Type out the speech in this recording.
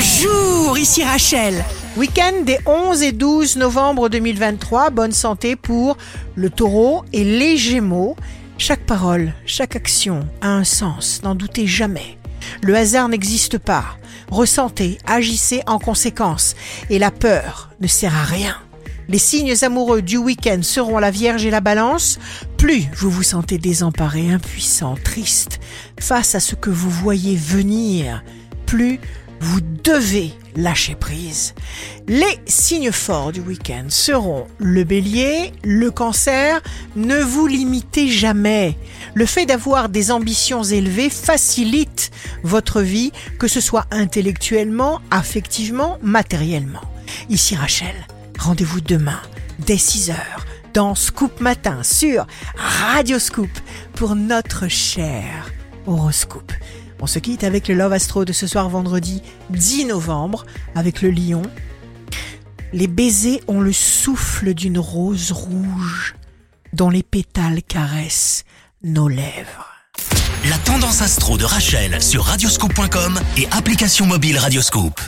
Bonjour, ici Rachel. Week-end des 11 et 12 novembre 2023. Bonne santé pour le taureau et les gémeaux. Chaque parole, chaque action a un sens, n'en doutez jamais. Le hasard n'existe pas. Ressentez, agissez en conséquence. Et la peur ne sert à rien. Les signes amoureux du week-end seront la Vierge et la Balance. Plus vous vous sentez désemparé, impuissant, triste face à ce que vous voyez venir, plus vous devez lâcher prise. Les signes forts du week-end seront le bélier, le cancer. Ne vous limitez jamais. Le fait d'avoir des ambitions élevées facilite votre vie, que ce soit intellectuellement, affectivement, matériellement. Ici Rachel, rendez-vous demain dès 6 heures dans Scoop Matin sur Radio Scoop pour notre cher horoscope. On se quitte avec le Love Astro de ce soir vendredi 10 novembre avec le lion. Les baisers ont le souffle d'une rose rouge dont les pétales caressent nos lèvres. La tendance astro de Rachel sur radioscope.com et application mobile Radioscope.